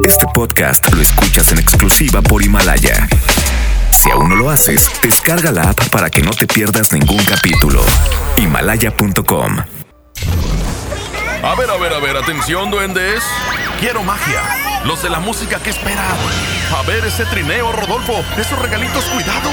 Este podcast lo escuchas en exclusiva por Himalaya. Si aún no lo haces, descarga la app para que no te pierdas ningún capítulo. Himalaya.com. A ver, a ver, a ver, atención, duendes. Quiero magia. Los de la música que esperan. A ver ese trineo, Rodolfo. Esos regalitos, cuidado.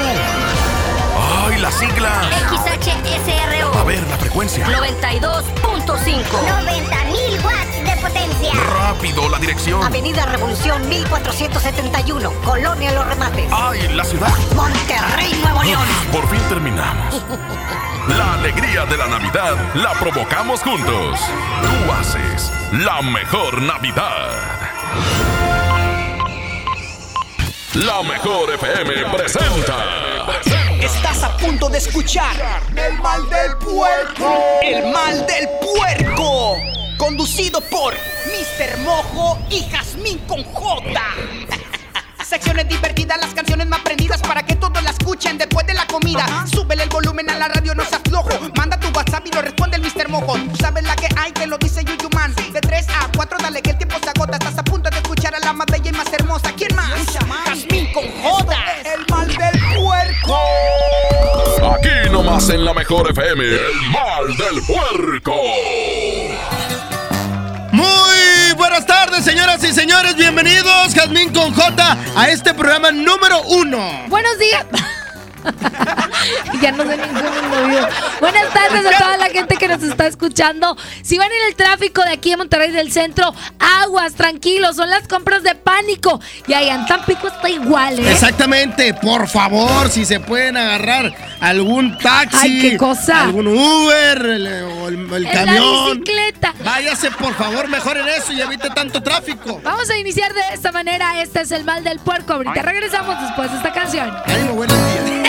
¡Ay, las siglas! XHSRO. A ver, la frecuencia. 92.5. 90.000 watts de potencia. Rápido, la dirección. Avenida Revolución 1471. Colonia Los Remates. ¡Ay, la ciudad! Monterrey, Nuevo León. Por fin terminamos. La alegría de la Navidad la provocamos juntos. Tú haces la mejor Navidad. La mejor FM presenta. Estás a punto de escuchar El mal del puerco. El mal del puerco. Conducido por Mr. Mojo y Jazmín con J. Secciones divertidas, las canciones más prendidas para que todos la escuchen después de la comida. Súbele el volumen a la radio, no seas flojo. Manda tu WhatsApp y lo responde el Mr. Mojo. Tú sabes la que hay, que lo dice Yuyu Man. De 3 a 4, dale que el tiempo se agota. Estás a punto de escuchar a la más bella y más hermosa. ¿Quién más? Jazmín con J. El mal del puerco. Aquí nomás en la mejor FM, el mal del puerco. Muy buenas tardes, señoras y señores. Bienvenidos, Jazmín con J, a este programa número uno. Buenos días. ya no sé ningún movido. Buenas tardes a toda la gente que nos está escuchando. Si van en el tráfico de aquí en Monterrey del centro, aguas, tranquilos, son las compras de pánico. Y ahí en Tampico está igual, ¿eh? Exactamente, por favor, si se pueden agarrar algún taxi, Ay, qué cosa. algún Uber el- o el, el En camión. la bicicleta. Váyase, por favor, mejor en eso y evite tanto tráfico. Vamos a iniciar de esta manera. Este es el mal del puerco. Ahorita regresamos después de esta canción. Ánimo, buenos días.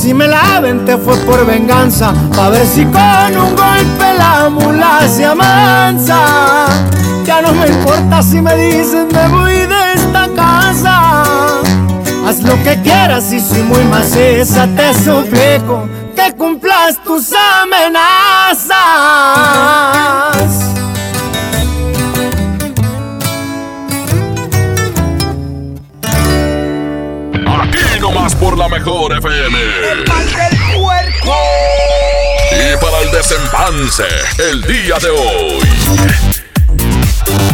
Si me la aventé fue por venganza, pa' ver si con un golpe la mula se amansa. Ya no me importa si me dicen me voy de esta casa. Haz lo que quieras y si muy maciza te suplico que cumplas tus amenazas. Por la mejor FM. El del puerco. Y para el desempance, el día de hoy.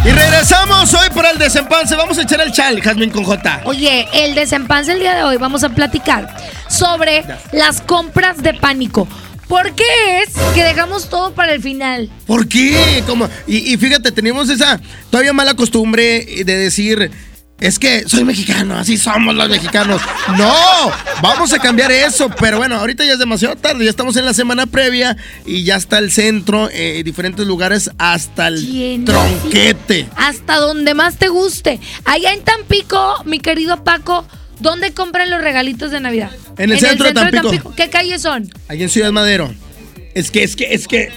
Y regresamos hoy para el desempance. Vamos a echar el chal, Jazmín con J. Oye, el desempance el día de hoy vamos a platicar sobre las compras de pánico. ¿Por qué es que dejamos todo para el final? ¿Por qué? Como, y, y fíjate, tenemos esa todavía mala costumbre de decir, Es que soy mexicano, así somos los mexicanos. No, vamos a cambiar eso. Pero bueno, ahorita ya es demasiado tarde. Ya estamos en la semana previa y ya está el centro, eh, diferentes lugares, hasta el Lleno. tronquete. Hasta donde más te guste. Allá en Tampico, mi querido Paco, ¿dónde compran los regalitos de Navidad? En el centro de Tampico. ¿Qué calles son? Allí en Ciudad Madero. Es que, es que, es que.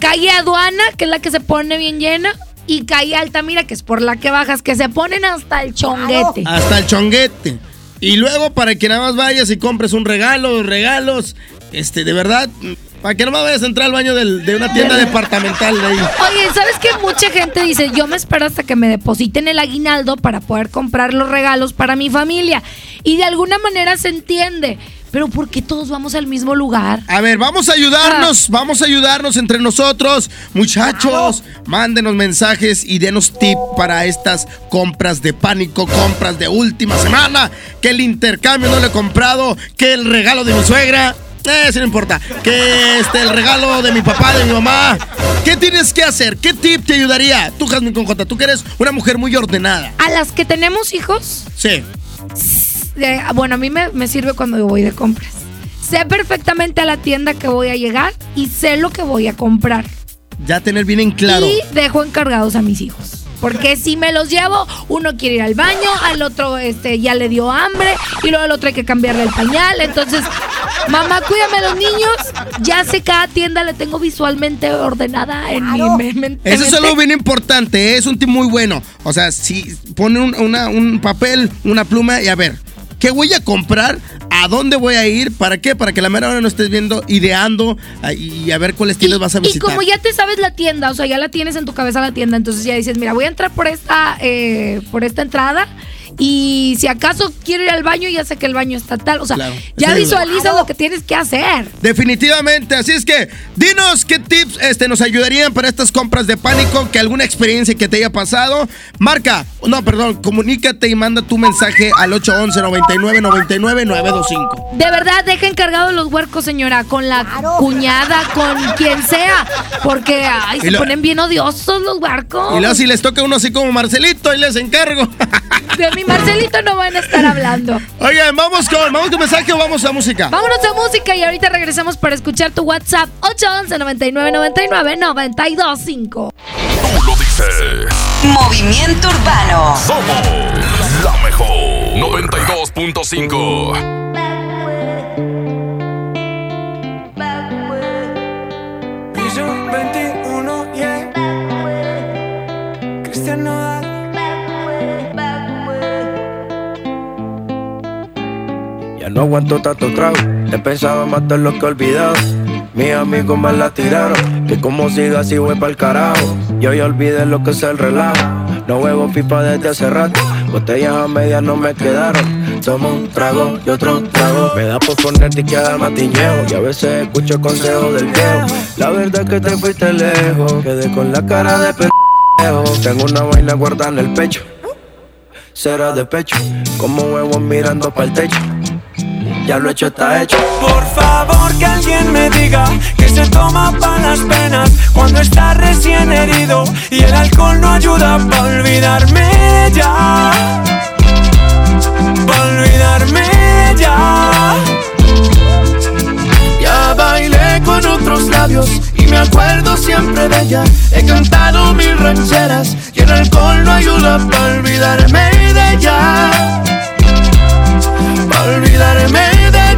Calle Aduana, que es la que se pone bien llena. Y calle Altamira, que es por la que bajas, que se ponen hasta el chonguete. Hasta el chonguete. Y luego para que nada más vayas y compres un regalo, regalos, este, de verdad, para que no más vayas a entrar al baño del- de una tienda departamental de ahí. Oye, ¿sabes qué? Mucha gente dice, yo me espero hasta que me depositen el aguinaldo para poder comprar los regalos para mi familia. Y de alguna manera se entiende. Pero ¿por qué todos vamos al mismo lugar? A ver, vamos a ayudarnos, vamos a ayudarnos entre nosotros. Muchachos, mándenos mensajes y denos tip para estas compras de pánico, compras de última semana. Que el intercambio no le he comprado, que el regalo de mi suegra. Eh, Eso no importa. Que este, el regalo de mi papá, de mi mamá. ¿Qué tienes que hacer? ¿Qué tip te ayudaría? Tú, Jasmine Conjota, tú que eres una mujer muy ordenada. A las que tenemos hijos, Sí. Eh, bueno, a mí me, me sirve cuando yo voy de compras. Sé perfectamente a la tienda que voy a llegar y sé lo que voy a comprar. Ya tener bien en claro. Y dejo encargados a mis hijos. Porque si me los llevo, uno quiere ir al baño, al otro este, ya le dio hambre, y luego al otro hay que cambiarle el pañal. Entonces, mamá, cuídame a los niños. Ya sé cada tienda la tengo visualmente ordenada en mi me- mente. Eso es algo bien importante, ¿eh? es un tip muy bueno. O sea, si pone un, una- un papel, una pluma y a ver, ¿qué voy a comprar? ¿A dónde voy a ir? ¿Para qué? Para que la mera hora no estés viendo, ideando ah, y a ver cuáles tiendas vas a Y visitar. como ya te sabes la tienda, o sea, ya la tienes en tu cabeza la tienda, entonces ya dices, mira, voy a entrar por esta, eh, por esta entrada. Y si acaso quiero ir al baño, ya sé que el baño está tal. O sea, Claro, ya visualizas lo que tienes que hacer. Definitivamente, así es que dinos qué tips este, nos ayudarían para estas compras de pánico, que alguna experiencia que te haya pasado. Marca, no, perdón, comunícate y manda tu mensaje al 811 99 99 925. De verdad, deja encargados los huercos, señora, con la cuñada, con quien sea. Porque ay, se lo- ponen bien odiosos los huercos. Y luego si les toca uno así como Marcelito, y les encargo. De mi Marcelito no van a estar hablando. Oigan, vamos con, vamos con mensaje o vamos a música. Vámonos a música y ahorita regresamos para escuchar tu WhatsApp 811 99 99 925. Tú lo dices. Movimiento Urbano. Somos la mejor. 92.5. no aguanto tanto trago. He pensado matar lo que he olvidado. Mis amigos me la tiraron. Que como siga así voy pa'l carajo. Yo ya olvidé lo que es el relajo. No huevo pipa desde hace rato. Botellas a medias no me quedaron. Tomo un trago y otro trago. Me da por ponerte y quedar matiñeo. Y a veces escucho consejos del viejo. La verdad es que te fuiste lejos. Quedé con la cara de pendejo. Tengo una vaina guardada en el pecho. Será de pecho. Como huevos mirando para el techo. Ya lo hecho está hecho. Por favor que alguien me diga que se toma pa' las penas cuando está recién herido y el alcohol no ayuda pa' olvidarme ya. Pa' olvidarme ya. Ya bailé con otros labios y me acuerdo siempre de ella. He cantado mil rancheras y el alcohol no ayuda para olvidarme de ella. Para olvidarme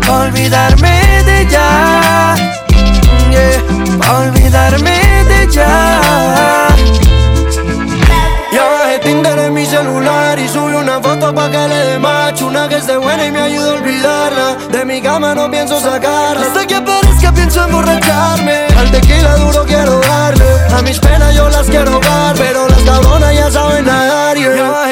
pa' olvidarme de ella. Yeah, pa' olvidarme de ella. Ya bajé Tinder en mi celular y subí una foto pa' que le dé macho Una que esté buena y me ayude a olvidarla De mi cama no pienso sacarla Hasta que aparezca pienso emborracharme Al tequila duro quiero darle A mis penas yo las quiero dar Pero las cabronas ya saben nadar yeah.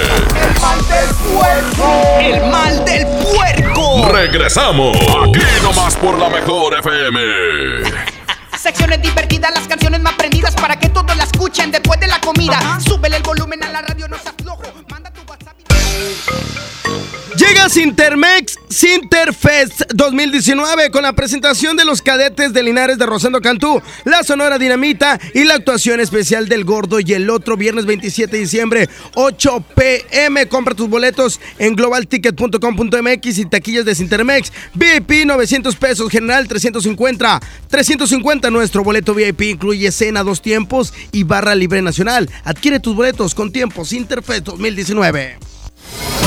Regresamos. Aquí nomás por la mejor FM. Secciones divertidas, las canciones más prendidas para que todos la escuchen después de la comida. Súbele el volumen a la radio, no seas flojo. Manda tu WhatsApp. Llega Sintermex Sinterfest 2019 con la presentación de los cadetes de Linares de Rosendo Cantú, la Sonora Dinamita y la actuación especial del Gordo y el otro viernes 27 de diciembre 8 pm. Compra tus boletos en globalticket.com.mx y taquillas de Sintermex. VIP 900 pesos, general 350. 350 nuestro boleto VIP incluye cena dos tiempos y barra libre nacional. Adquiere tus boletos con tiempo Sinterfest 2019.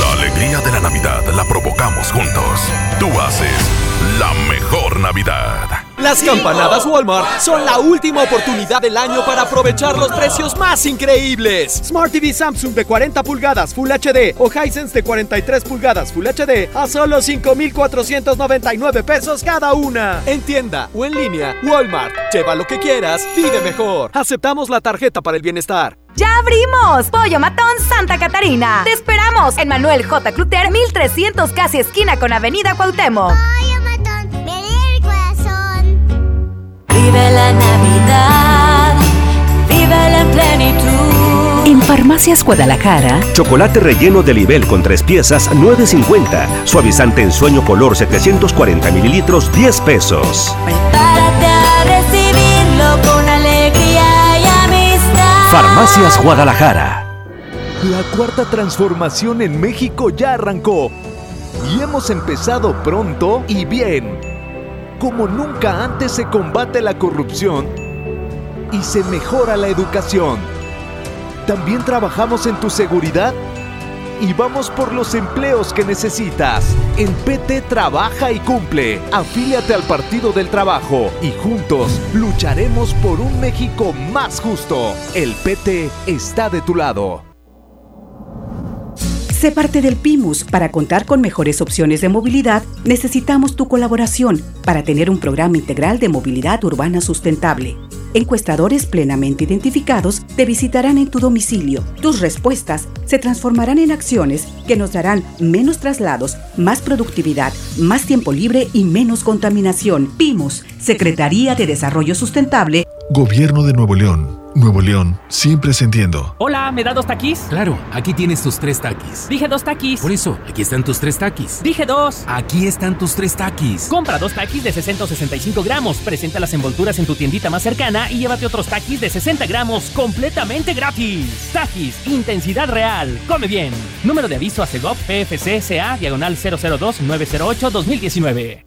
La alegría de la Navidad la provocamos juntos. Tú haces la mejor Navidad. Las campanadas Walmart son la última oportunidad del año para aprovechar los precios más increíbles. Smart TV Samsung de 40 pulgadas Full HD o Hisense de 43 pulgadas Full HD a solo 5,499 pesos cada una. En tienda o en línea, Walmart. Lleva lo que quieras, vive mejor. Aceptamos la tarjeta para el bienestar. ¡Ya abrimos! Pollo Matón Santa Catarina. Te esperamos en Manuel J. Cluter, 1300 casi esquina con Avenida Cuauhtémoc. Farmacias Guadalajara, Chocolate relleno de nivel con tres piezas, 9.50. Suavizante en sueño color, 740 mililitros, 10 pesos. Prepárate a recibirlo con alegría y amistad. Farmacias Guadalajara. La cuarta transformación en México ya arrancó y hemos empezado pronto y bien. Como nunca antes se combate la corrupción y se mejora la educación. También trabajamos en tu seguridad y vamos por los empleos que necesitas. En PT trabaja y cumple. Afíliate al Partido del Trabajo y juntos lucharemos por un México más justo. El PT está de tu lado. sé parte del PIMUS. Para contar con mejores opciones de movilidad, necesitamos tu colaboración para tener un programa integral de movilidad urbana sustentable. Encuestadores plenamente identificados te visitarán en tu domicilio. Tus respuestas se transformarán en acciones que nos darán menos traslados, más productividad, más tiempo libre y menos contaminación. PIMUS, Secretaría de Desarrollo Sustentable. Gobierno de Nuevo León. Nuevo León, siempre ascendiendo. Hola, ¿me da dos taquis? Claro, aquí tienes tus tres taquis. Dije dos taquis. Por eso, aquí están tus tres taquis. Dije dos. Aquí están tus tres taquis. Compra dos taquis de 60 o 65 gramos, presenta las envolturas en tu tiendita más cercana y llévate otros taquis de 60 gramos completamente gratis. Taquis, intensidad real. Come bien. Número de aviso a CEGOP PFC CA diagonal 002 908 2019.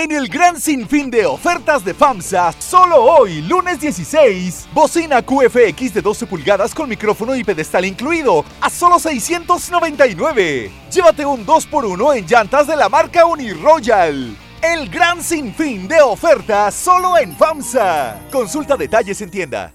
En el gran sinfín de ofertas de FAMSA, solo hoy, lunes 16, bocina QFX de 12 pulgadas con micrófono y pedestal incluido, a solo 699. Llévate un 2x1 en llantas de la marca Uniroyal. El gran sinfín de ofertas solo en FAMSA. Consulta detalles en tienda.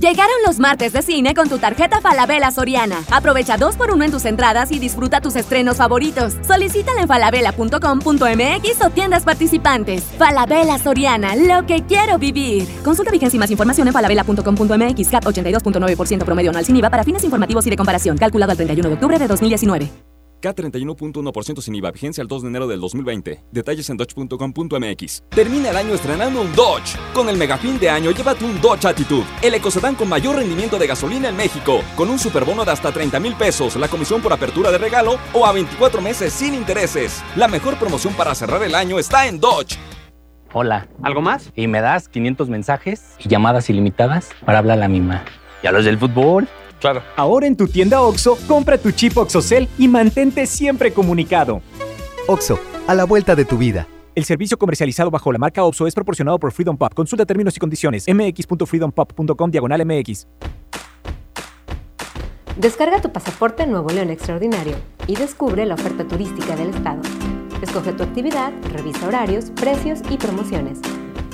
Llegaron los martes de cine con tu tarjeta Falabella Soriana. Aprovecha 2x1 en tus entradas y disfruta tus estrenos favoritos. Solicítala en falabella.com.mx o tiendas participantes. Falabella Soriana, lo que quiero vivir. Consulta vigencia y más información en falabella.com.mx. CAT 82.9% promedio anual sin IVA para fines informativos y de comparación. Calculado al 31 de octubre de 2019. K31.1% sin IVA, vigencia el 2 de enero del 2020. Detalles en dodge.com.mx. Termina el año estrenando un Dodge. Con el mega fin de año, llévate un Dodge Attitude, el ecocedán con mayor rendimiento de gasolina en México, con un superbono de hasta 30 mil pesos, la comisión por apertura de regalo o a 24 meses sin intereses. La mejor promoción para cerrar el año está en Dodge. Hola. ¿Algo más? Y me das 500 mensajes y llamadas ilimitadas para hablar a la misma. ¿Y a los del fútbol? Claro. Ahora en tu tienda OXO, compra tu chip OXOCEL y mantente siempre comunicado. OXO, a la vuelta de tu vida. El servicio comercializado bajo la marca OXO es proporcionado por Freedom Pop. Consulta términos y condiciones. mx.freedompop.com diagonal mx. Descarga tu pasaporte Nuevo León Extraordinario y descubre la oferta turística del estado. Escoge tu actividad, revisa horarios, precios y promociones.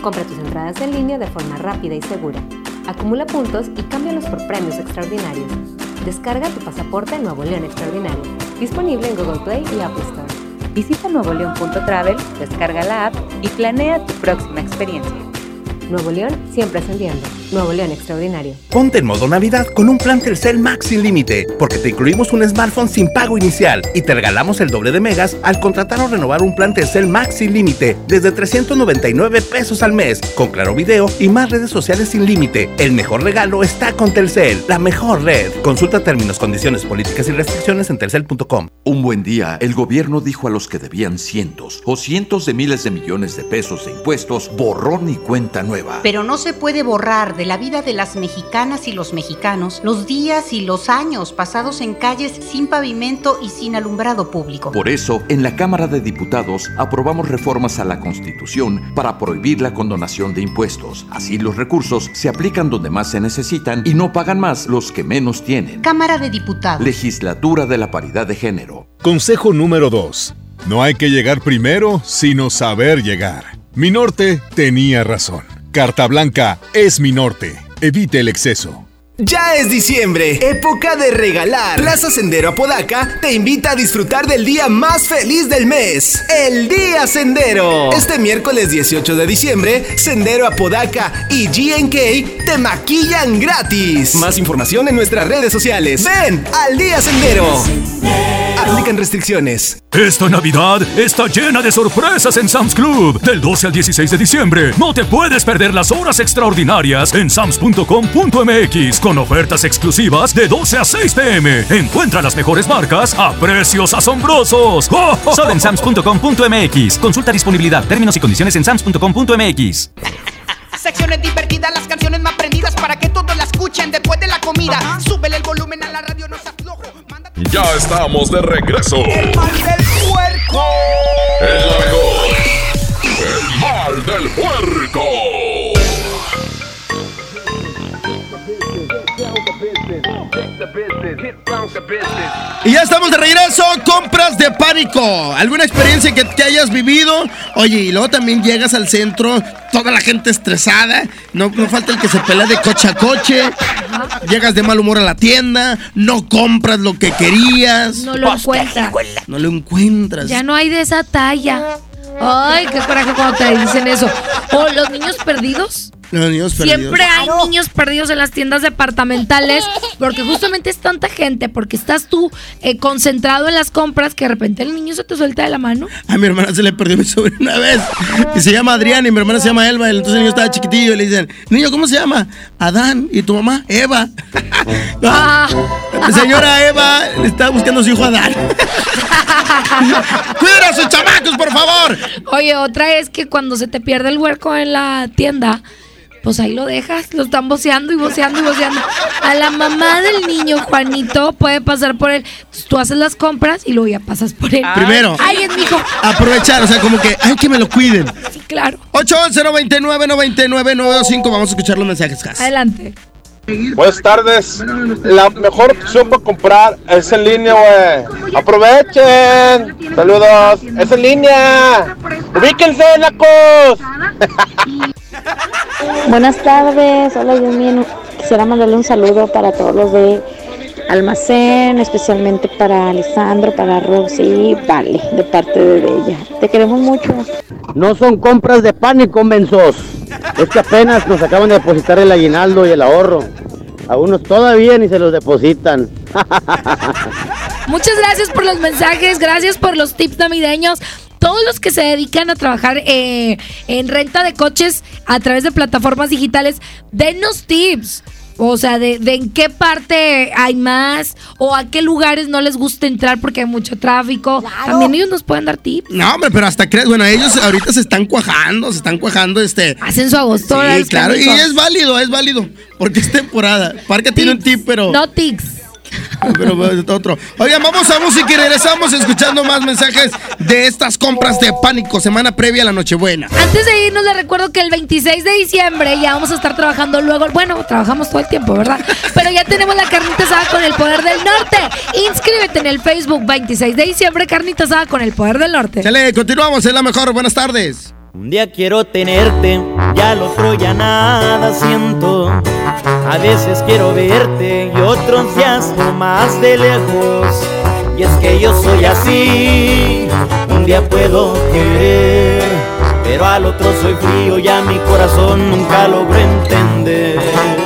Compra tus entradas en línea de forma rápida y segura. Acumula puntos y cámbialos por premios extraordinarios. Descarga tu pasaporte Nuevo León Extraordinario. Disponible en Google Play y Apple Store. Visita nuevoleón.travel, descarga la app y planea tu próxima experiencia. Nuevo León siempre ascendiendo. Nuevo León Extraordinario. Ponte en modo Navidad con un plan Telcel Max sin límite, porque te incluimos un smartphone sin pago inicial y te regalamos el doble de megas al contratar o renovar un plan Telcel Max sin límite desde 399 pesos al mes, con claro video y más redes sociales sin límite. El mejor regalo está con Telcel, la mejor red. Consulta términos, condiciones, políticas y restricciones en telcel.com. Un buen día, el gobierno dijo a los que debían cientos o cientos de miles de millones de pesos de impuestos, borrón y cuenta nueva. Pero no se puede borrar de la vida de las mexicanas y los mexicanos los días y los años pasados en calles sin pavimento y sin alumbrado público. Por eso, en la Cámara de Diputados aprobamos reformas a la Constitución para prohibir la condonación de impuestos. Así los recursos se aplican donde más se necesitan y no pagan más los que menos tienen. Cámara de Diputados. Legislatura de la Paridad de Género. Consejo número 2. No hay que llegar primero, sino saber llegar. Mi norte tenía razón. Carta Blanca es mi norte. Evite el exceso. Ya es diciembre, época de regalar. Plaza Sendero Apodaca te invita a disfrutar del día más feliz del mes, el Día Sendero. Este miércoles 18 de diciembre, Sendero Apodaca y GNK te maquillan gratis. Más información en nuestras redes sociales. Ven al Día Sendero. Aplican restricciones. Esta Navidad está llena de sorpresas en Sam's Club. Del 12 al 16 de diciembre, no te puedes perder las horas extraordinarias en sams.com.mx con ofertas exclusivas de 12 a 6 pm. Encuentra las mejores marcas a precios asombrosos. Solo en sams.com.mx. Consulta disponibilidad, términos y condiciones en sams.com.mx. Secciones divertidas, las canciones más prendidas para que todos la escuchen después de la comida. Súbele el volumen a la radio, no se aflojo. Ya estamos de regreso. El mal del puerco. El la mejor. El mal del puerco. Y ya estamos de regreso, compras de pánico. ¿Alguna experiencia que, que hayas vivido? Oye, y luego también llegas al centro, toda la gente estresada, no, no falta el que se pelea de coche a coche, llegas de mal humor a la tienda, no compras lo que querías. No lo encuentras. No lo encuentras. Ya no hay de esa talla. Ay, qué coraje cuando te dicen eso. O los niños perdidos. Los niños perdidos. Siempre hay niños perdidos en las tiendas departamentales porque justamente es tanta gente, porque estás tú eh, concentrado en las compras que de repente el niño se te suelta de la mano. A mi hermana se le perdió mi sobrino una vez. Y se llama Adrián y mi hermana se llama Elba. y Entonces el niño estaba chiquitillo y le dicen, niño, ¿cómo se llama? Adán. ¿Y tu mamá? Eva. Ah. Señora Eva está buscando a su hijo Adán. ¡Cuiden a sus chamacos, por favor! Oye, otra es que cuando se te pierde el huerco en la tienda, pues ahí lo dejas, lo están voceando y voceando y voceando. A la mamá del niño, Juanito, puede pasar por él. Tú haces las compras y luego ya pasas por él. Primero. Ay, es mi hijo. Aprovechar, o sea, como que, ay, que me lo cuiden. Sí, claro. 811-99-99-925. Vamos a escuchar los mensajes, Gas. Adelante. Buenas tardes. La mejor opción para comprar es en línea, güey. Aprovechen. Saludos. Es en línea. Ubíquense, nacos. Buenas tardes, hola Yumi. Quisiera mandarle un saludo para todos los de Almacén, especialmente para Alessandro, para Roxy y Vale, de parte de Bella. Te queremos mucho. No son compras de pánico, mensos. Es que apenas nos acaban de depositar el aguinaldo y el ahorro. A unos todavía ni se los depositan. Muchas gracias por los mensajes, gracias por los tips navideños. Todos los que se dedican a trabajar eh, en renta de coches a través de plataformas digitales, denos tips. O sea, de, de en qué parte hay más o a qué lugares no les gusta entrar porque hay mucho tráfico. También ellos nos pueden dar tips. No, hombre, pero hasta crees, bueno, ellos ahorita se están cuajando, se están cuajando, este. Hacen su agosto. Sí, claro, y es válido, es válido, porque es temporada. Parque tiene un tip, pero. No tics. Pero otro. Oigan, vamos a música y regresamos escuchando más mensajes de estas compras de pánico, semana previa a la Nochebuena. Antes de irnos, les recuerdo que el 26 de diciembre ya vamos a estar trabajando luego. Bueno, trabajamos todo el tiempo, ¿verdad? Pero ya tenemos la carnita asada con el poder del norte. Inscríbete en el Facebook 26 de diciembre, carnita asada con el poder del norte. Chale, continuamos, es la mejor. Buenas tardes. Un día quiero tenerte, ya al otro ya nada siento. A veces quiero verte y otros días más de lejos. Y es que yo soy así, un día puedo querer, pero al otro soy frío y a mi corazón nunca logro entender.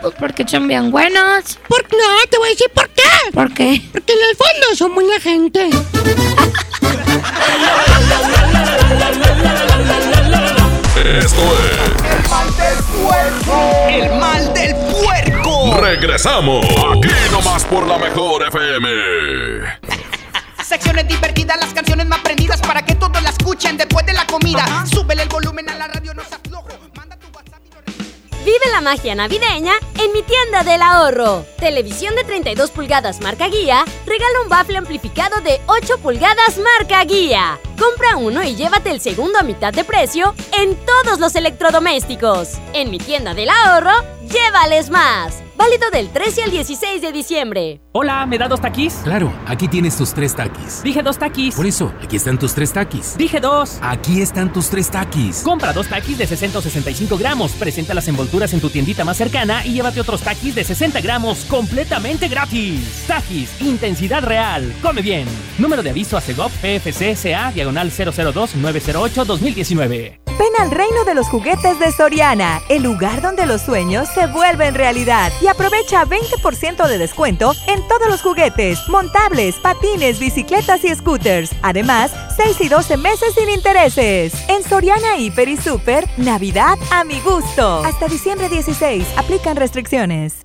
Pues porque son bien buenos. ¿Por no? Te voy a decir por qué. ¿Por qué? Porque en el fondo son buena gente. Esto es El mal del puerco. El mal del puerco. Regresamos. Aquí nomás por la mejor FM. Secciones divertidas, las canciones más prendidas para que todos la escuchen después de la comida. Súbele el volumen a la radio. Vive la magia navideña en mi tienda del ahorro. Televisión de 32 pulgadas marca guía, regala un bafle amplificado de 8 pulgadas marca guía. Compra uno y llévate el segundo a mitad de precio en todos los electrodomésticos. En mi tienda del ahorro, llévales más. Válido del 13 al 16 de diciembre. Hola, ¿me da dos taquis? Claro, aquí tienes tus tres taquis. Dije dos taquis. Por eso, aquí están tus tres taquis. Dije dos. Aquí están tus tres taquis. Compra dos taquis de 665 gramos, presenta las envolturas en tu tiendita más cercana y llévate otros taquis de 60 gramos completamente gratis. Taquis, intensidad real. Come bien. Número de aviso a CEGOP PFC CA diagonal 002-908-2019. Ven al reino de los juguetes de Soriana, el lugar donde los sueños se vuelven realidad. Y aprovecha 20% de descuento en todos los juguetes, montables, patines, bicicletas y scooters. Además, 6 y 12 meses sin intereses. En Soriana Hiper y Super, Navidad a mi gusto. Hasta diciembre 16, aplican restricciones.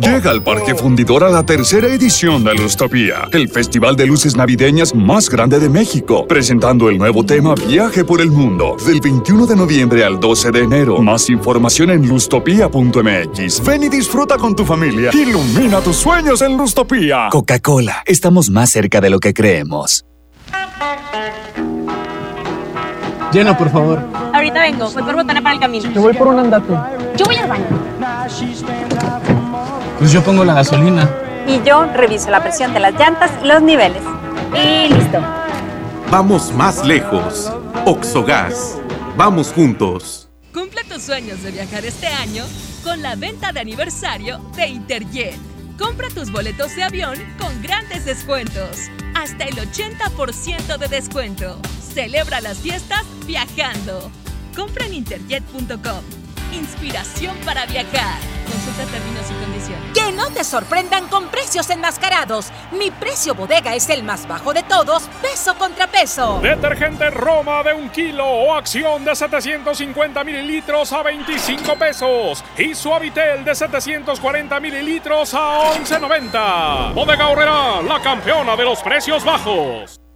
Llega al Parque Fundidor a la tercera edición de Lustopía, el festival de luces navideñas más grande de México, presentando el nuevo tema Viaje por el Mundo, del 21 de noviembre al 12 de enero. Más información en lustopía.mx. Ven y disfruta con tu familia. Ilumina tus sueños en Lustopía. Coca-Cola, estamos más cerca de lo que creemos. Llena, por favor. Ahorita vengo, voy por botana para el camino. Te voy por un andate. Yo voy al baño. Pues yo pongo la gasolina. Y yo reviso la presión de las llantas y los niveles. Y listo. Vamos más lejos. Oxogas. Vamos juntos. Cumple tus sueños de viajar este año con la venta de aniversario de Interjet. Compra tus boletos de avión con grandes descuentos. Hasta el 80% de descuento. Celebra las fiestas viajando. Compra en interjet.com. Inspiración para viajar. Consulta términos y condiciones. Que no te sorprendan con precios enmascarados. Mi precio bodega es el más bajo de todos, peso contra peso. Detergente Roma de un kilo o acción de 750 mililitros a 25 pesos. Y Suavitel de 740 mililitros a 11.90. Bodega Horrera, la campeona de los precios bajos.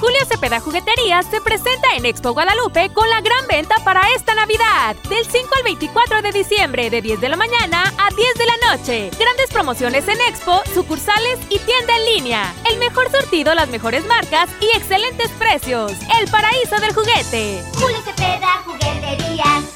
Julio Cepeda Juguetería se presenta en Expo Guadalupe con la gran venta para esta Navidad. Del 5 al 24 de diciembre, de 10 de la mañana a 10 de la noche. Grandes promociones en Expo, sucursales y tienda en línea. El mejor surtido, las mejores marcas y excelentes precios. El paraíso del juguete. Julio Cepeda Juguetería.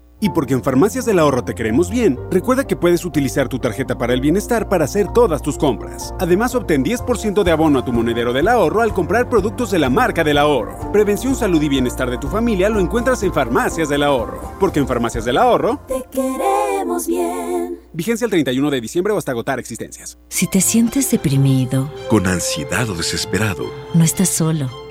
Y porque en Farmacias del Ahorro te queremos bien, recuerda que puedes utilizar tu tarjeta para el bienestar para hacer todas tus compras. Además, obtén 10% de abono a tu monedero del ahorro al comprar productos de la marca del ahorro. Prevención, salud y bienestar de tu familia lo encuentras en Farmacias del Ahorro. Porque en Farmacias del Ahorro te queremos bien. Vigencia el 31 de diciembre o hasta agotar existencias. Si te sientes deprimido, con ansiedad o desesperado, no estás solo.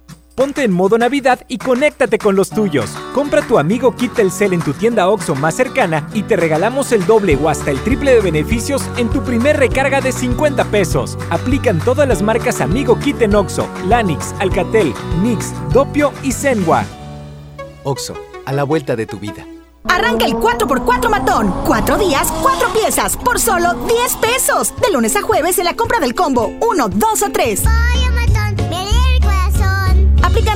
Ponte en modo Navidad y conéctate con los tuyos. Compra tu amigo Kit Telcel en tu tienda OXO más cercana y te regalamos el doble o hasta el triple de beneficios en tu primer recarga de 50 pesos. Aplican todas las marcas Amigo Kit en OXO, Lanix, Alcatel, Nix, Dopio y Zenwa. OXO, a la vuelta de tu vida. Arranca el 4x4 matón. Cuatro días, cuatro piezas, por solo 10 pesos. De lunes a jueves en la compra del combo 1, 2 o 3.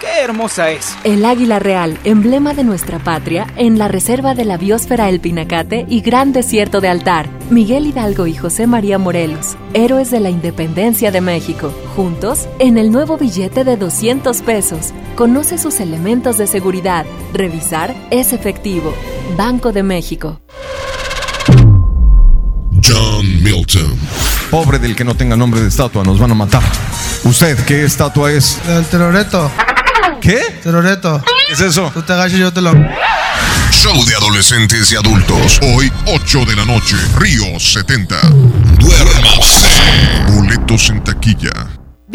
¡Qué hermosa es! El águila real, emblema de nuestra patria, en la reserva de la biosfera El Pinacate y Gran Desierto de Altar. Miguel Hidalgo y José María Morelos, héroes de la independencia de México. Juntos, en el nuevo billete de 200 pesos. Conoce sus elementos de seguridad. Revisar es efectivo. Banco de México. John Milton. Pobre del que no tenga nombre de estatua, nos van a matar. ¿Usted qué estatua es? El teroreto. ¿Qué? Teroreto. ¿Qué es eso? Tú te agachas y yo te lo. Show de adolescentes y adultos. Hoy, 8 de la noche. Río 70. Duérmase. Boletos en taquilla.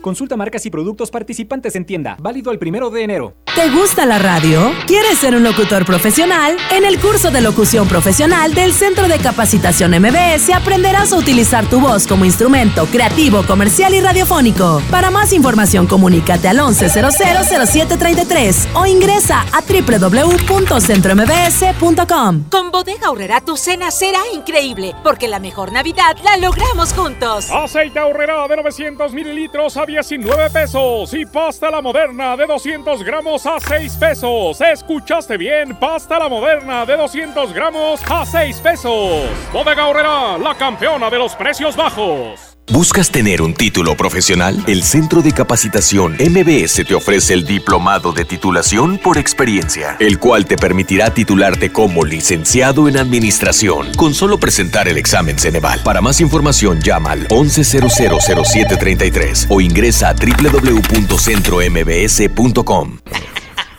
Consulta marcas y productos participantes en tienda. Válido el primero de enero. ¿Te gusta la radio? ¿Quieres ser un locutor profesional? En el curso de locución profesional del Centro de Capacitación MBS aprenderás a utilizar tu voz como instrumento creativo, comercial y radiofónico. Para más información, comunícate al 11000733 o ingresa a www.centrombs.com. Con Bodega Aurrera tu cena será increíble, porque la mejor Navidad la logramos juntos. Aceite Aurrera de 900 mililitros a 19 pesos y pasta la moderna de 200 gramos a 6 pesos. ¿Escuchaste bien? Pasta la moderna de 200 gramos a 6 pesos. Bodega Aurrera, la campeona de los precios bajos. ¿Buscas tener un título profesional? El Centro de Capacitación MBS te ofrece el Diplomado de Titulación por Experiencia, el cual te permitirá titularte como licenciado en Administración con solo presentar el examen Ceneval. Para más información llama al 11000733 o ingresa a www.centrombs.com.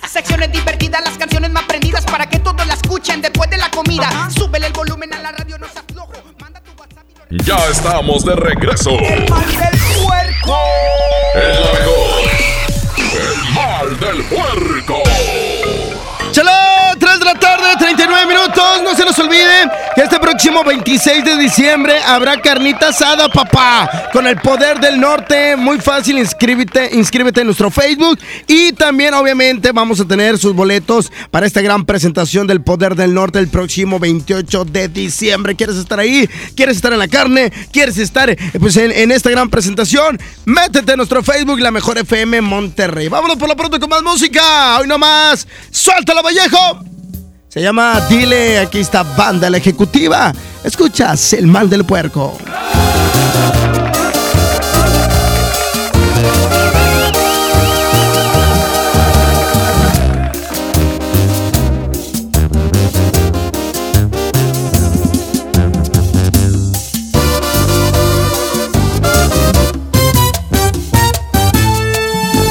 Secciones divertidas, las canciones más prendidas para que todos la escuchen después de la comida. Súbele el volumen a la radio, no. Ya estamos de regreso. El mal del puerco. El mejor. El mal del puerco. 39 minutos. No se nos olvide que este próximo 26 de diciembre habrá carnita asada, papá. Con el poder del norte. Muy fácil, inscríbete, inscríbete en nuestro Facebook. Y también, obviamente, vamos a tener sus boletos para esta gran presentación del poder del norte el próximo 28 de diciembre. ¿Quieres estar ahí? ¿Quieres estar en la carne? ¿Quieres estar eh, pues, en, esta gran presentación? Métete en nuestro Facebook, la mejor FM Monterrey. Vámonos por lo pronto con más música. Hoy nomás. ¡Suéltalo, Vallejo! Se llama Dile, aquí está Banda la Ejecutiva. Escuchas el mal del puerco.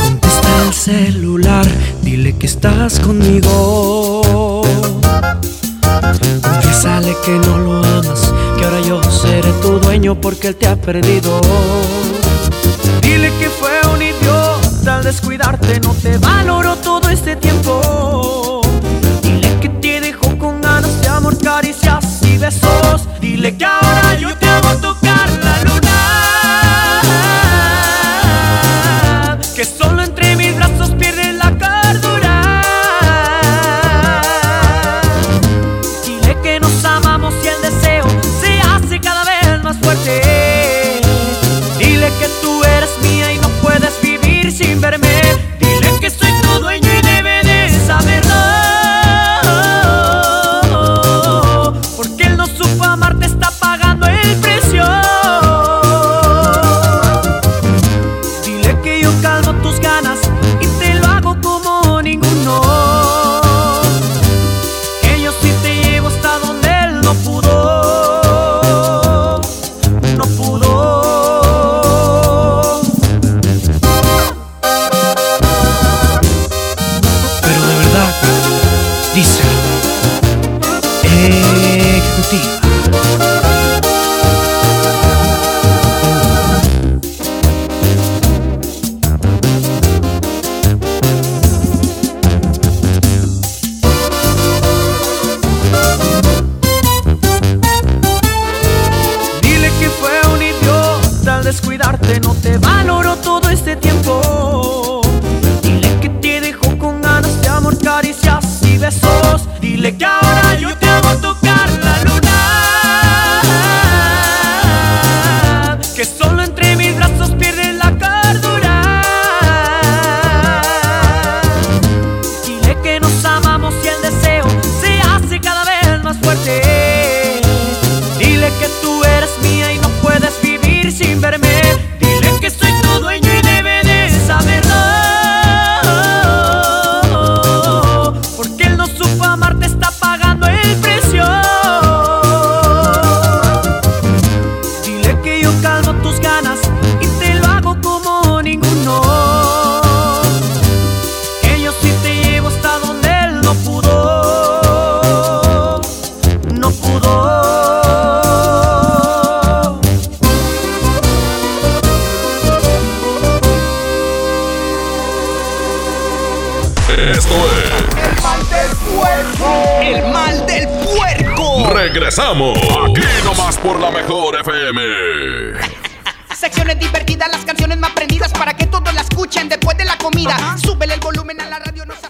Contesta el celular, dile que estás conmigo. Confiésale que no lo amas, que ahora yo seré tu dueño porque él te ha perdido. Dile que fue un idiota al descuidarte, no te valoró todo este tiempo. Dile que te dejó con ganas de amor, caricias y besos. Dile que ahora yo te hago tocar Esto es El mal del puerco. El mal del puerco. Regresamos. Aquí nomás por la mejor FM. Secciones divertidas, las canciones más prendidas para que todos la escuchen después de la comida. Súbele el volumen a la radio, no seas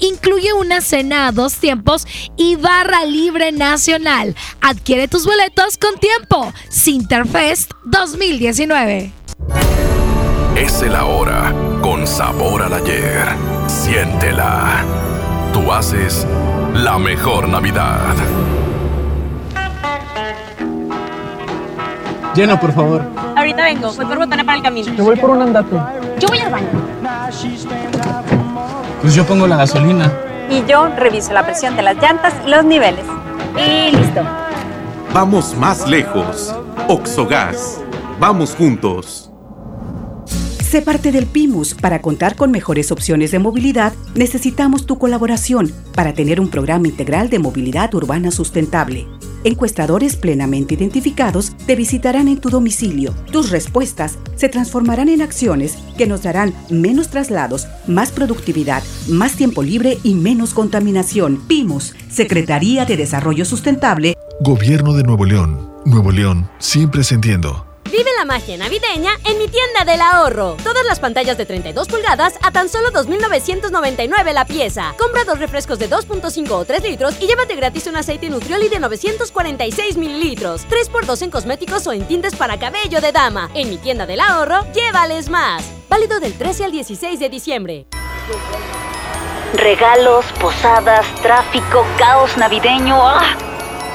incluye una cena a dos tiempos y barra libre nacional. Adquiere tus boletos con tiempo. Sinterfest 2019. Es el ahora, con sabor al ayer. Siéntela. Tú haces la mejor Navidad. Llena, por favor. Ahorita vengo, voy por botana para el camino. Yo voy por un andate. Yo voy al baño. Pues yo pongo la gasolina. Y yo reviso la presión de las llantas y los niveles. Y listo. Vamos más lejos. Oxogas. Vamos juntos. Sé parte del PIMUS. Para contar con mejores opciones de movilidad, necesitamos tu colaboración para tener un programa integral de movilidad urbana sustentable. Encuestadores plenamente identificados te visitarán en tu domicilio. Tus respuestas se transformarán en acciones que nos darán menos traslados, más productividad, más tiempo libre y menos contaminación. PIMUS, Secretaría de Desarrollo Sustentable. Gobierno de Nuevo León. Nuevo León, siempre ascendiendo. Vive la magia navideña en mi tienda del ahorro. Todas las pantallas de 32 pulgadas a tan solo 2.999 la pieza. Compra dos refrescos de 2.5 o 3 litros y llévate gratis un aceite Nutrioli de 946 mililitros. 3x2 en cosméticos o en tintes para cabello de dama. En mi tienda del ahorro, llévales más. Válido del 13 al 16 de diciembre. Regalos, posadas, tráfico, caos navideño. ¡Ah!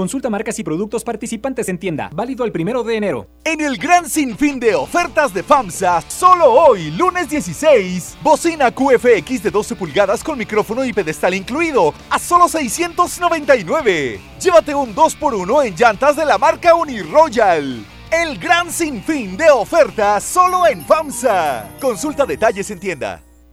Consulta marcas y productos participantes en tienda. Válido el primero de enero. En el gran sinfín de ofertas de FAMSA, solo hoy, lunes 16, bocina QFX de 12 pulgadas con micrófono y pedestal incluido, a solo 699. Llévate un 2x1 en llantas de la marca Uniroyal. El gran sinfín de ofertas solo en FAMSA. Consulta detalles en tienda.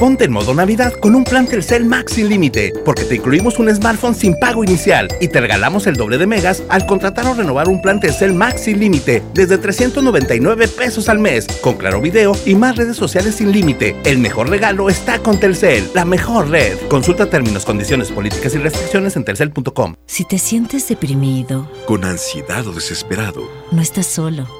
Ponte en modo Navidad con un plan Telcel Max sin límite, porque te incluimos un smartphone sin pago inicial y te regalamos el doble de megas al contratar o renovar un plan Telcel Max sin límite desde 399 pesos al mes, con claro video y más redes sociales sin límite. El mejor regalo está con Telcel, la mejor red. Consulta términos, condiciones, políticas y restricciones en telcel.com. Si te sientes deprimido, con ansiedad o desesperado, no estás solo.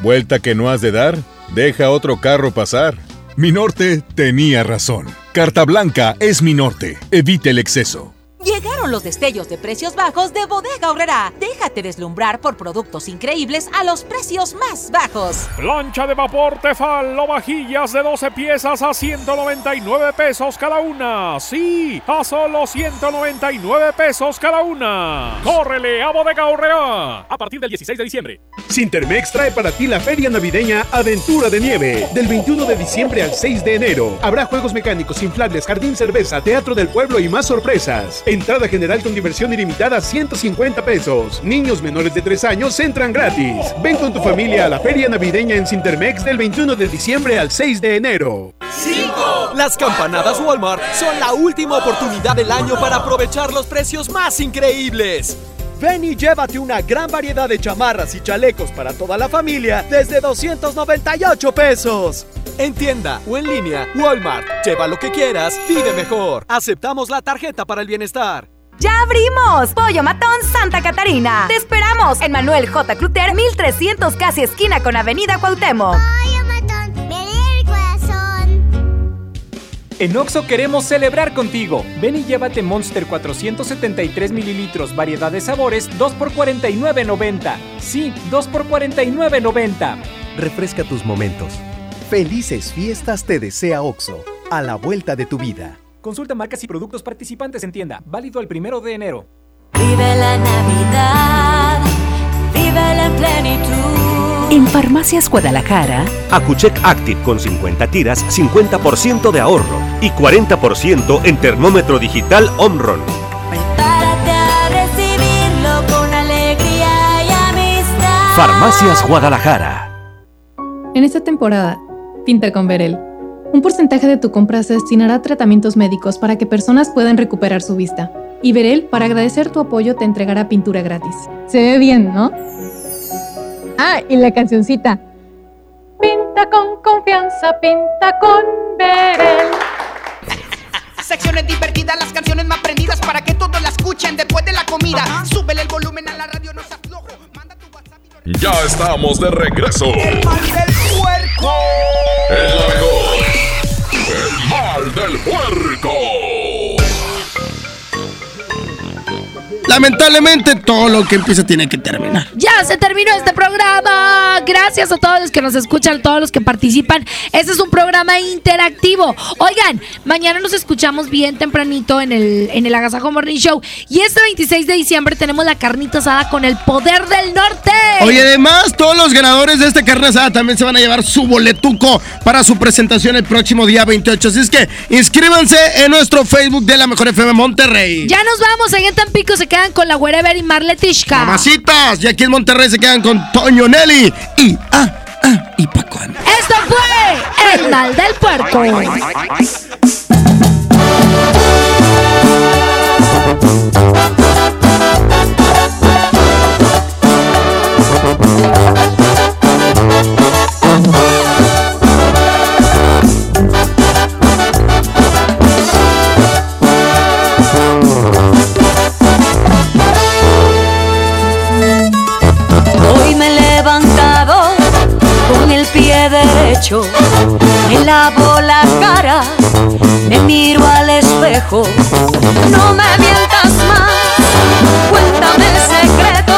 Vuelta que no has de dar, deja otro carro pasar. Mi norte tenía razón. Carta Blanca es mi norte. Evite el exceso. Llegaron los destellos de precios bajos de Bodega Horrera. Déjate deslumbrar por productos increíbles a los precios más bajos. Plancha de vapor Tefal o vajillas de 12 piezas a 199 pesos cada una. Sí, a solo 199 pesos cada una. ¡Córrele a Bodega Horrera! A partir del 16 de diciembre. Sintermex trae para ti la feria navideña Aventura de Nieve. Del 21 de diciembre al 6 de enero. Habrá juegos mecánicos, inflables, jardín cerveza, teatro del pueblo y más sorpresas. Entrada general con diversión ilimitada 150 pesos. Niños menores de 3 años entran gratis. Ven con tu familia a la feria navideña en Sintermex del 21 de diciembre al 6 de enero. 5. Las campanadas Walmart son la última oportunidad del año para aprovechar los precios más increíbles. Ven y llévate una gran variedad de chamarras y chalecos para toda la familia desde 298 pesos. En tienda o en línea, Walmart. Lleva lo que quieras, vive mejor. Aceptamos la tarjeta para el bienestar. ¡Ya abrimos! Pollo Matón Santa Catarina. Te esperamos en Manuel J. Cluter, 1300 casi esquina con Avenida Cuauhtémoc. Pollo Matón, ven el corazón. En Oxo queremos celebrar contigo. Ven y llévate Monster 473 mililitros, variedad de sabores, 2 por 49.90. Sí, 2 por 49.90. Refresca tus momentos. Felices fiestas te desea Oxo, a la vuelta de tu vida. Consulta marcas y productos participantes en tienda. Válido el primero de enero. Vive la Navidad. Vive la plenitud. En Farmacias Guadalajara, Acuchec Active con 50 tiras, 50% de ahorro y 40% en termómetro digital Omron. Prepárate a recibirlo con alegría y amistad. Farmacias Guadalajara. En esta temporada, pinta con Verel. Un porcentaje de tu compra se destinará a tratamientos médicos para que personas puedan recuperar su vista. Y Verel, para agradecer tu apoyo, te entregará pintura gratis. Se ve bien, ¿no? Ah, y la cancioncita. Pinta con confianza, pinta con Verel. Secciones divertidas, las canciones más prendidas para que todos la escuchen después de la comida. Súbele el volumen a la radio, no. Ya estamos de regreso. El mal del puerco. Mejor. El mal del puerco. Lamentablemente todo lo que empieza tiene que terminar. Ya se terminó este programa. Gracias a todos los que nos escuchan, todos los que participan. Este es un programa interactivo. Oigan, mañana nos escuchamos bien tempranito en el, en el Agasajo Morning Show. Y este 26 de diciembre tenemos la carnita asada con el poder del norte. Oye, además, todos los ganadores de esta carne asada también se van a llevar su boletuco para su presentación el próximo día 28. Así es que inscríbanse en nuestro Facebook de la Mejor FM Monterrey. Ya nos vamos. En Tampico se quedan con la Wherever y Marletishka. Mamacitas. Y aquí en Monterrey se quedan con Toño Nelly y ah, ah, y Paco. Esto fue El Mal del Puerco. Me lavo la cara, me miro al espejo. No me mientas más, cuéntame el secreto.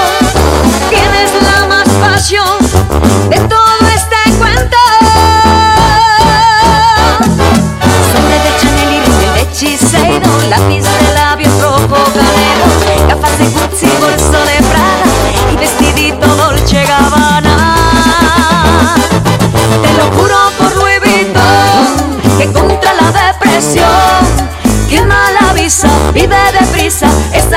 Tienes la más pasión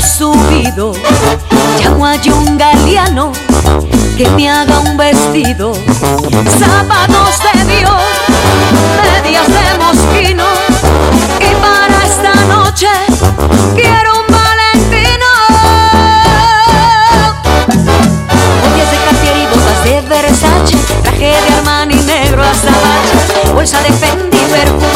subido, llamo a John Galeano que me haga un vestido, zapatos de Dios, medias de mosquino y para esta noche quiero un Valentino. Joyas de Cartier y botas de Versace, traje de Armani negro hasta bolsa de Fendi, perfume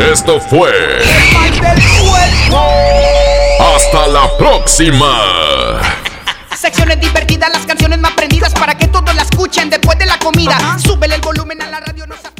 Esto fue. Hasta la próxima. Secciones divertidas, las canciones más prendidas para que todos la escuchen después de la comida. Súbele el volumen a la radio, no flojo.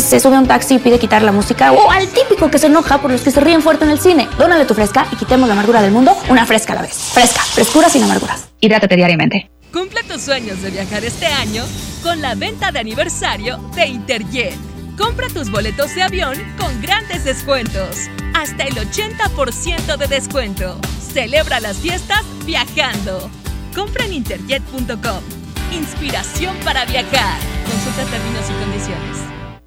se sube a un taxi y pide quitar la música o al típico que se enoja por los que se ríen fuerte en el cine. Dónale tu Fresca y quitemos la amargura del mundo una fresca a la vez. Fresca, frescura sin amarguras. Hidrátate diariamente. Cumple tus sueños de viajar este año con la venta de aniversario de Interjet. Compra tus boletos de avión con grandes descuentos. Hasta el 80% de descuento. Celebra las fiestas viajando. Compra en interjet.com. Inspiración para viajar. Consulta términos y condiciones.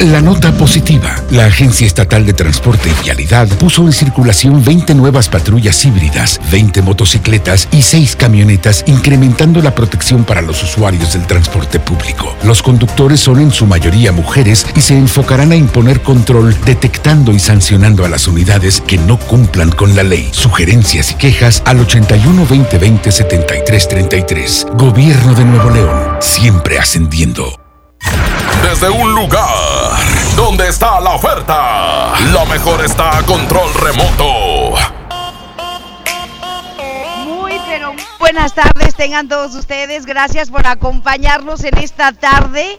La nota positiva. La Agencia Estatal de Transporte y Vialidad puso en circulación 20 nuevas patrullas híbridas, 20 motocicletas y 6 camionetas, incrementando la protección para los usuarios del transporte público. Los conductores son en su mayoría mujeres y se enfocarán a imponer control, detectando y sancionando a las unidades que no cumplan con la ley. Sugerencias y quejas al 81 2020 73 33. Gobierno de Nuevo León, siempre ascendiendo. Desde un lugar donde está la oferta, lo mejor está a control remoto. Muy Bueno, buenas tardes tengan todos ustedes. Gracias por acompañarnos en esta tarde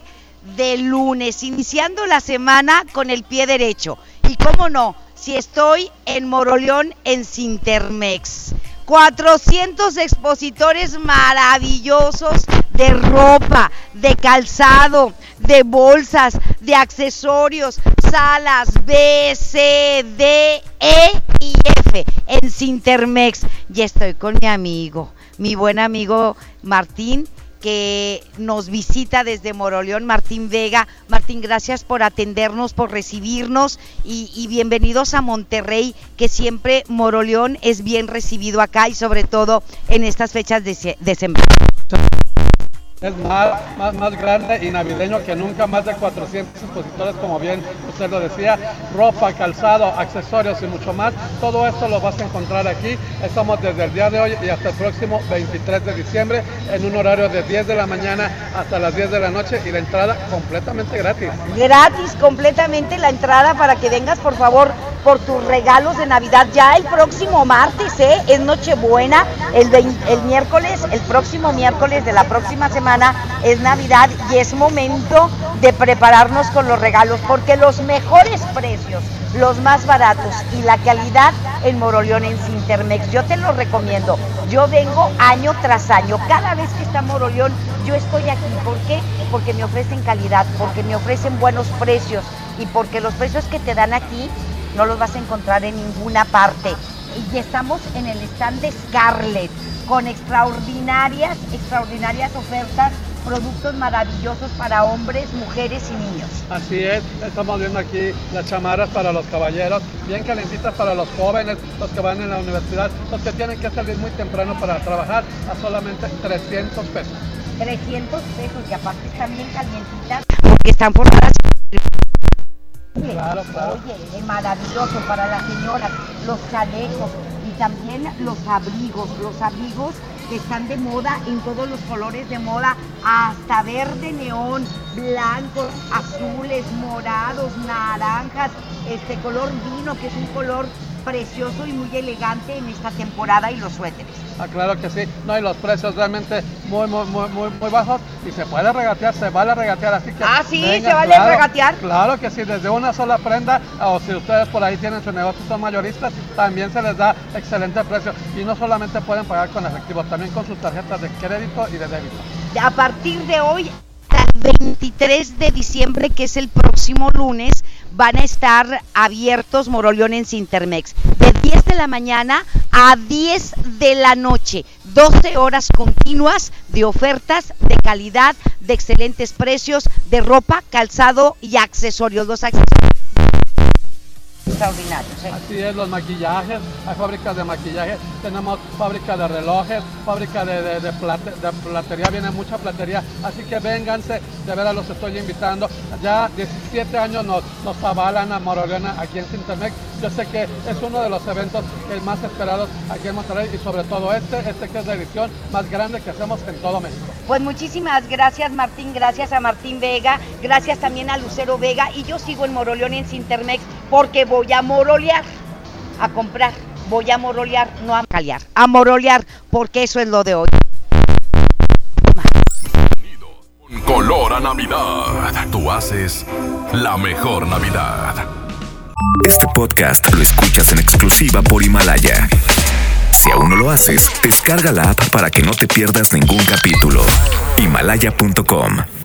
de lunes, iniciando la semana con el pie derecho. Y cómo no, si estoy en Moroleón en Sintermex. 400 expositores maravillosos de ropa, de calzado, de bolsas, de accesorios, salas B, C, D, E y F en Sintermex. Y estoy con mi amigo, mi buen amigo Martín que nos visita desde Moroleón, Martín Vega. Martín, gracias por atendernos, por recibirnos y, y, bienvenidos a Monterrey, que siempre Moroleón es bien recibido acá y sobre todo en estas fechas de, sembrado es más, más, más grande y navideño que nunca, más de 400 expositores, como bien usted lo decía, ropa, calzado, accesorios y mucho más. Todo esto lo vas a encontrar aquí. Estamos desde el día de hoy y hasta el próximo 23 de diciembre en un horario de 10 de la mañana hasta las 10 de la noche y la entrada completamente gratis. Gratis, completamente la entrada para que vengas, por favor, por tus regalos de Navidad. Ya el próximo martes, ¿eh? Es Nochebuena, el, el miércoles, el próximo miércoles de la próxima semana es Navidad y es momento de prepararnos con los regalos porque los mejores precios, los más baratos y la calidad en Moroleón en Sintermex, yo te lo recomiendo. Yo vengo año tras año, cada vez que está Moroleón yo estoy aquí. ¿Por qué? Porque me ofrecen calidad, porque me ofrecen buenos precios y porque los precios que te dan aquí no los vas a encontrar en ninguna parte. Y estamos en el stand de Scarlett con extraordinarias, extraordinarias ofertas, productos maravillosos para hombres, mujeres y niños. Así es, estamos viendo aquí las chamarras para los caballeros, bien calentitas para los jóvenes, los que van en la universidad, los que tienen que salir muy temprano para trabajar a solamente 300 pesos. 300 pesos y aparte están bien calientitas porque están formadas Claro, claro. Oye, es maravilloso para las señoras, los chalecos y también los abrigos, los abrigos que están de moda en todos los colores de moda, hasta verde neón, blancos, azules, morados, naranjas, este color vino que es un color precioso y muy elegante en esta temporada y los suéteres. Ah, claro que sí, no, y los precios realmente muy, muy, muy, muy, muy bajos y se puede regatear, se vale regatear, así que... Ah, sí, se vale claro, regatear. Claro que sí, desde una sola prenda, o si ustedes por ahí tienen su negocio, son mayoristas, también se les da excelente precio y no solamente pueden pagar con efectivo, también con sus tarjetas de crédito y de débito. A partir de hoy, el 23 de diciembre, que es el próximo lunes, van a estar abiertos Moroleón en. De 10 de la mañana a 10 de la noche. 12 horas continuas de ofertas de calidad, de excelentes precios, de ropa, calzado y accesorios. Los accesorios extraordinarios. ¿eh? Así es, los maquillajes, hay fábricas de maquillaje, tenemos fábrica de relojes, fábrica de, de, de, plate, de platería, viene mucha platería, así que vénganse, de verdad los estoy invitando. Ya 17 años nos, nos avalan a Moroleona aquí en Sintermex. Yo sé que es uno de los eventos más esperados aquí en Monterrey y sobre todo este, este que es la edición más grande que hacemos en todo México. Pues muchísimas gracias Martín, gracias a Martín Vega, gracias también a Lucero Vega y yo sigo en Moroleón en Sintermex porque voy a morolear, a comprar, voy a morolear, no a caliar, a morolear porque eso es lo de hoy. Color a Navidad. Tú haces la mejor Navidad. Este podcast lo escuchas en exclusiva por Himalaya. Si aún no lo haces, descarga la app para que no te pierdas ningún capítulo. Himalaya.com